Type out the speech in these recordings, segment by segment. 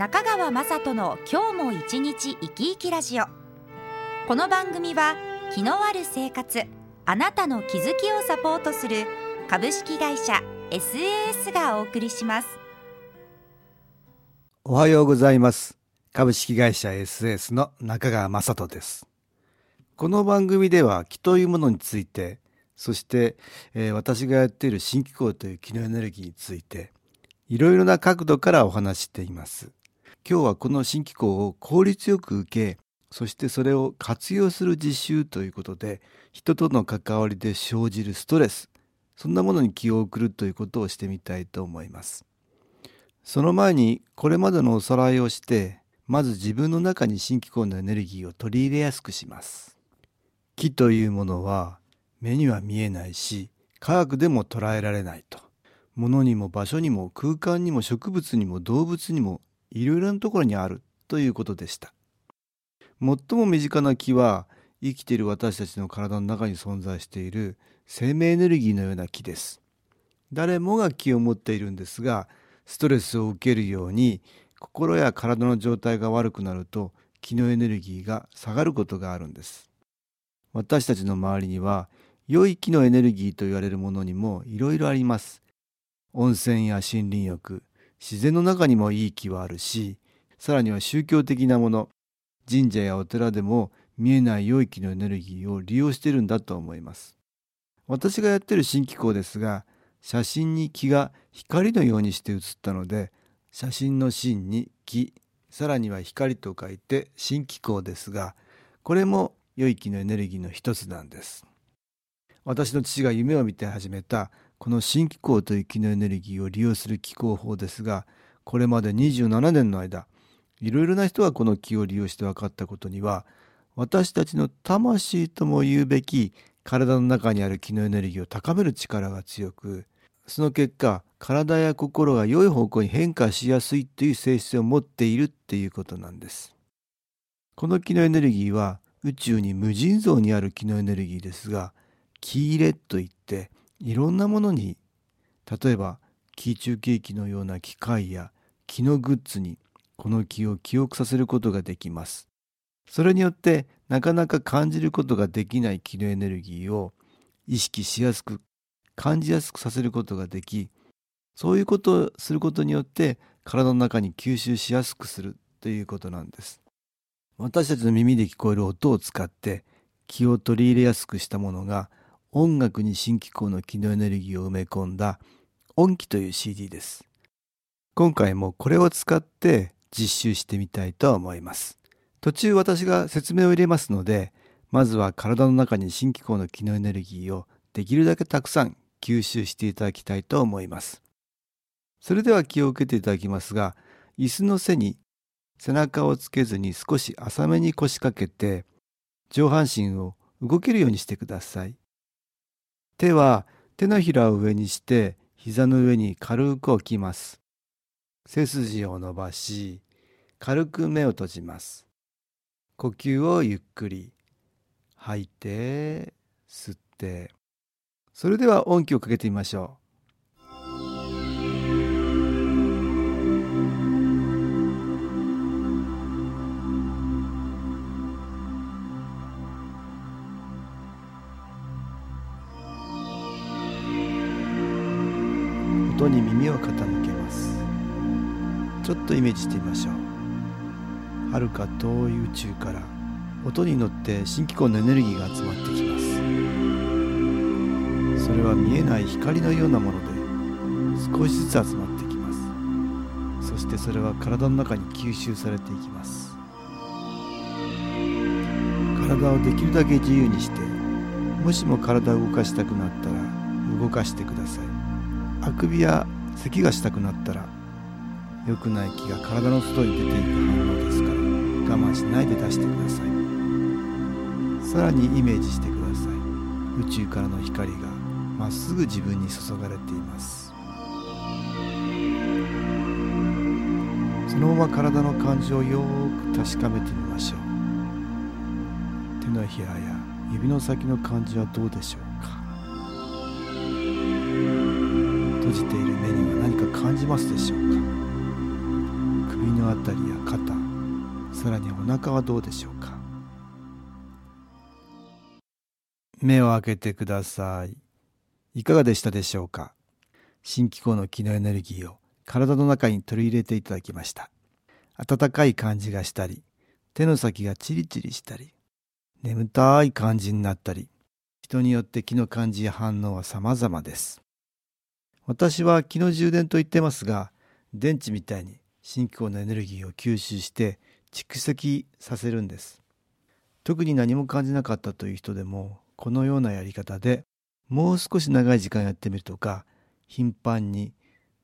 中川雅人の今日も一日生き生きラジオ。この番組は気のある生活あなたの気づきをサポートする株式会社 SAS がお送りします。おはようございます。株式会社 SAS の中川雅人です。この番組では気というものについてそして、えー、私がやっている新機構という気のエネルギーについていろいろな角度からお話しています。今日はこの新機構を効率よく受けそしてそれを活用する実習ということで人との関わりで生じるストレスそんなものに気を送るということをしてみたいと思います。その前にこれまでのおさらいをしてまず自分の中に新機構のエネルギーを取り入れやすくします。木というものは目には見えないし科学でも捉えられないと。物にも場所にも空間にも植物にも動物にもいろいろなところにあるということでした。最も身近な木は生きている私たちの体の中に存在している生命エネルギーのような木です。誰もが気を持っているんですがストレスを受けるように心や体の状態が悪くなると気のエネルギーが下がることがあるんです。私たちの周りには良い気のエネルギーと言われるものにもいろいろあります。温泉や森林浴自然の中にもいい木はあるしさらには宗教的なもの神社やお寺でも見えない良い木のエネルギーを利用しているんだと思います。私がやってる新機構ですが写真に木が光のようにして写ったので写真の芯に木さらには光と書いて新機構ですがこれも良い木のエネルギーの一つなんです。私の父が夢を見て始めたこの新気候という気のエネルギーを利用する気候法ですがこれまで27年の間いろいろな人がこの気を利用して分かったことには私たちの魂とも言うべき体の中にある気のエネルギーを高める力が強くその結果体や心が良い方向に変化しやすいという性質を持っているっていうことなんです。この気のエネルギーは宇宙に無尽蔵にある気のエネルギーですが気入れといっていろんなものに例えば気中ケーのような機械や気のグッズにこの気を記憶させることができます。それによってなかなか感じることができない気のエネルギーを意識しやすく感じやすくさせることができそういうことをすることによって体の中に吸収しやすくするということなんです。私たちの耳で聞こえる音を使って気を取り入れやすくしたものが音楽に新機構の機能エネルギーを埋め込んだ音機という CD です。今回もこれを使って実習してみたいと思います。途中私が説明を入れますので、まずは体の中に新機構の機能エネルギーをできるだけたくさん吸収していただきたいと思います。それでは気を受けていただきますが、椅子の背に背中をつけずに少し浅めに腰掛けて、上半身を動けるようにしてください。手は手のひらを上にして膝の上に軽く置きます。背筋を伸ばし、軽く目を閉じます。呼吸をゆっくり吐いて、吸って。それでは音気をかけてみましょう。音に耳を傾けます。ちょっとイメージしてみましょう。はるか遠い宇宙から音に乗って新機構のエネルギーが集まってきます。それは見えない光のようなもので少しずつ集まってきます。そしてそれは体の中に吸収されていきます。体をできるだけ自由にしてもしも体を動かしたくなったら動かしてください。あくびや咳がしたくなったら良くない気が体の外に出ていく反応ですから我慢しないで出してください。さらにイメージしてください。宇宙からの光がまっすぐ自分に注がれています。そのまま体の感じをよく確かめてみましょう。手のひらや指の先の感じはどうでしょうか？閉じている目には何か感じますでしょうか？首のあたりや肩さらにお腹はどうでしょうか？目を開けてください。いかがでしたでしょうか？新機構の気のエネルギーを体の中に取り入れていただきました。温かい感じがしたり手の先がチリチリしたり眠たい感じになったり人によって気の感じや反応は様々です。私は気の充電と言ってますが電池みたいに新機構のエネルギーを吸収して蓄積させるんです。特に何も感じなかったという人でもこのようなやり方でもう少し長い時間やってみるとか頻繁に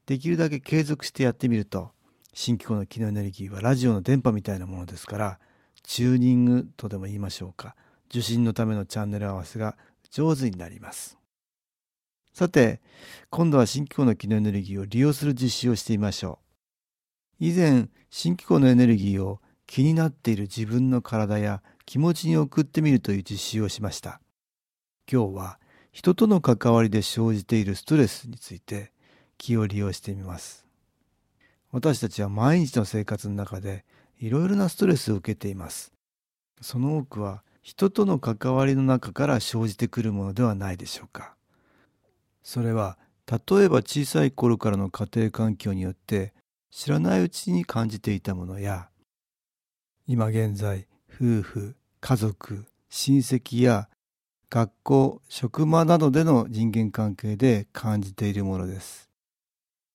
できるだけ継続してやってみると新機構の機能エネルギーはラジオの電波みたいなものですからチューニングとでも言いましょうか。受信のためのチャンネル合わせが上手になります。さて今度は新機構の機能エネルギーを利用する実習をしてみましょう以前新機構のエネルギーを気になっている自分の体や気持ちに送ってみるという実習をしました今日は人との関わりで生じているストレスについて気を利用してみます。私たちは毎日の生活の中でいろいろなストレスを受けています。その多くは人との関わりの中から生じてくるものではないでしょうか。それは例えば小さい頃からの家庭環境によって知らないうちに感じていたものや今現在夫婦家族親戚や学校、職場などでの人間関係で感じているものです。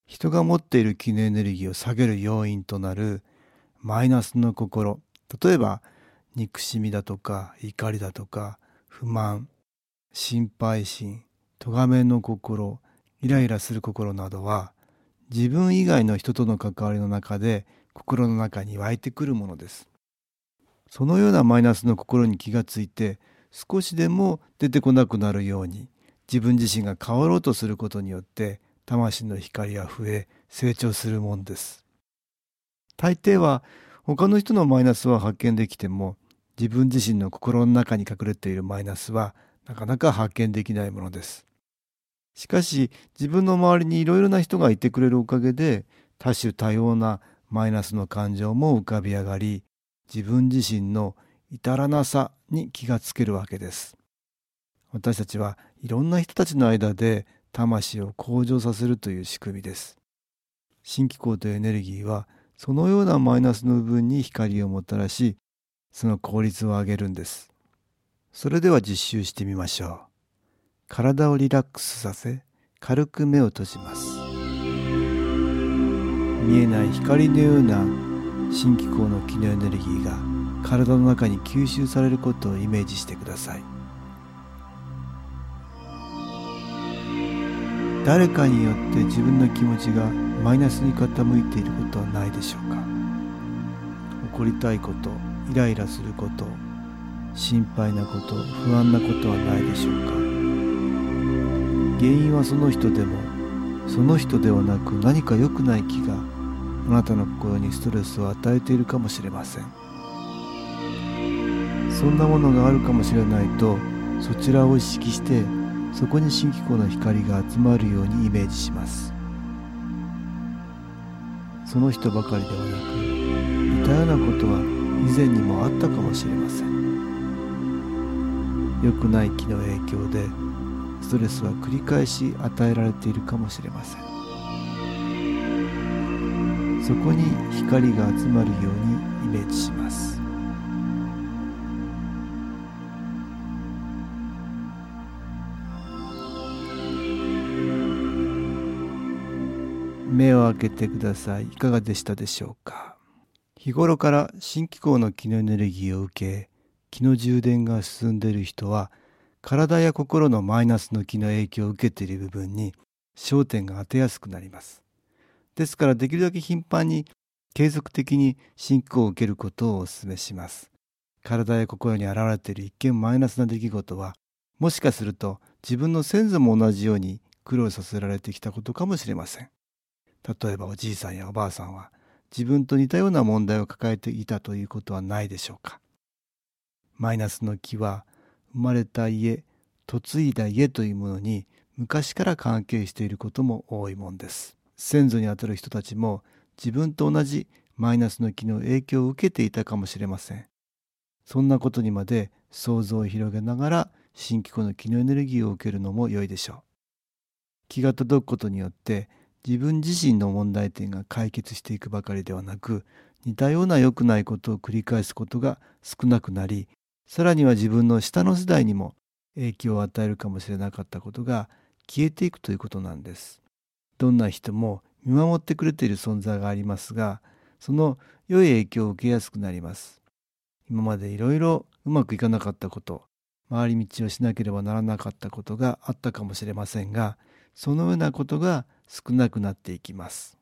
人が持っている気のエネルギーを下げる要因となるマイナスの心、例えば憎しみだとか怒りだとか不満、心配心、咎めの心、イライラする心などは自分以外の人との関わりの中で心の中に湧いてくるものです。そのようなマイナスの心に気がついて少しでも出てこなくなるように自分自身が変わろうとすることによって魂の光は増え成長するもんです。大抵は他の人のマイナスは発見できても自分自身の心の中に隠れているマイナスはなかなか発見できないものです。しかし自分の周りにいろいろな人がいてくれるおかげで多種多様なマイナスの感情も浮かび上がり自分自身の至らなさに気がつけるわけです。私たちはいろんな人たちの間で魂を向上させるという仕組みです。新機構というエネルギーはそのようなマイナスの部分に光をもたらし、その効率を上げるんです。それでは実習してみましょう。体をリラックスさせ、軽く目を閉じます。見えない光のような新機構の気のエネルギーが体の中に吸収されることをイメージしてください。誰かによって自分の気持ちがマイナスに傾いていることはないでしょうか。怒りたいことイライラすること心配なこと不安なことはないでしょうか。原因はその人でもその人ではなく何か良くない気があなたの心にストレスを与えているかもしれません。そんなものがあるかもしれないとそちらを意識してそこに新機構の光が集まるようにイメージします。その人ばかりではなく似たようなことは以前にもあったかもしれません。良くない気の影響でストレスは繰り返し与えられているかもしれませんそこに光が集まるようにイメージします目を開けてください。いかがでしたでしょうか？日頃から新機構の気のエネルギーを受け、気の充電が進んでいる人は、体や心のマイナスの気の影響を受けている部分に焦点が当てやすくなります。ですからできるだけ頻繁に継続的に信仰を受けることをお勧めします。体や心に現れている一見マイナスな出来事は、もしかすると自分の先祖も同じように苦労させられてきたことかもしれません。例えばおじいさんやおばあさんは自分と似たような問題を抱えていたということはないでしょうか。マイナスの木は生まれた家、嫁いだ家というものに昔から関係していることも多いもんです。先祖にあたる人たちも自分と同じマイナスの木の影響を受けていたかもしれません。そんなことにまで想像を広げながら新機構の気のエネルギーを受けるのも良いでしょう。気が届くことによって自分自身の問題点が解決していくばかりではなく似たような良くないことを繰り返すことが少なくなりさらには自分の下の世代にも影響を与えるかもしれなかったことが消えていくということなんです。どんな人も見守ってくれている存在がありますがその良い影響を受けやすくなります。今までいろいろうまくいかなかったこと回り道をしなければならなかったことがあったかもしれませんがそのようなことが少なくなっていきます。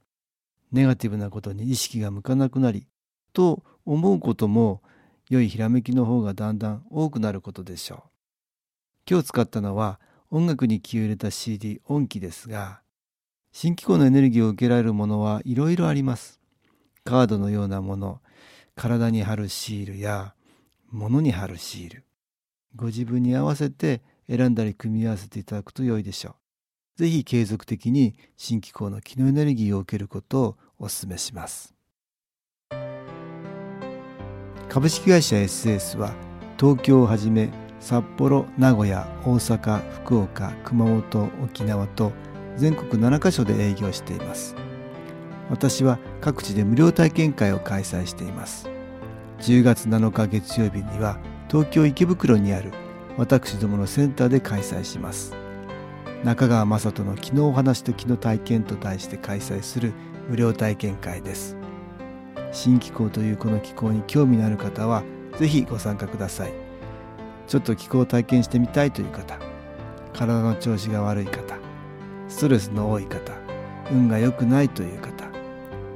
ネガティブなことに意識が向かなくなりと思うことも良いひらめきの方がだんだん多くなることでしょう。今日使ったのは音楽に気を入れた CD 音機ですが新機構のエネルギーを受けられるものはいろいろあります。カードのようなもの、体に貼るシールや物に貼るシール、ご自分に合わせて選んだり組み合わせていただくと良いでしょう。ぜひ継続的に新機構の気のエネルギーを受けることをお勧めします。株式会社 SS は東京をはじめ札幌、名古屋、大阪、福岡、熊本、沖縄と全国7カ所で営業しています。私は各地で無料体験会を開催しています。10月7日月曜日には東京池袋にある私どものセンターで開催します。中川雅人の昨日お話と昨日体験と題して開催する無料体験会です。新気候というこの気候に興味のある方はぜひご参加ください。ちょっと気候を体験してみたいという方体の調子が悪い方ストレスの多い方運が良くないという方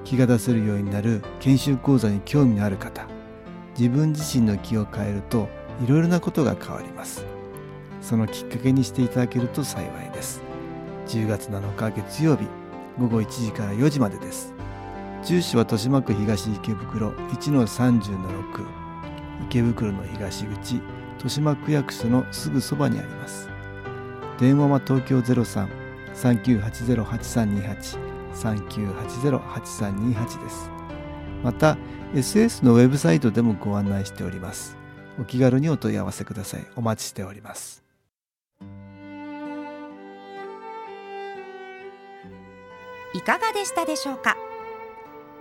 気が出せるようになる研修講座に興味のある方自分自身の気を変えるといろいろなことが変わります。そのきっかけにしていただけると幸いです。10月7日月曜日午後1時から4時までです。住所は豊島区東池袋1-30-6池袋の東口豊島区役所のすぐそばにあります電話は東京03 3980-8328 3980-8328です。また SS のウェブサイトでもご案内しております。お気軽にお問い合わせください。お待ちしております。いかがでしたでしょうか？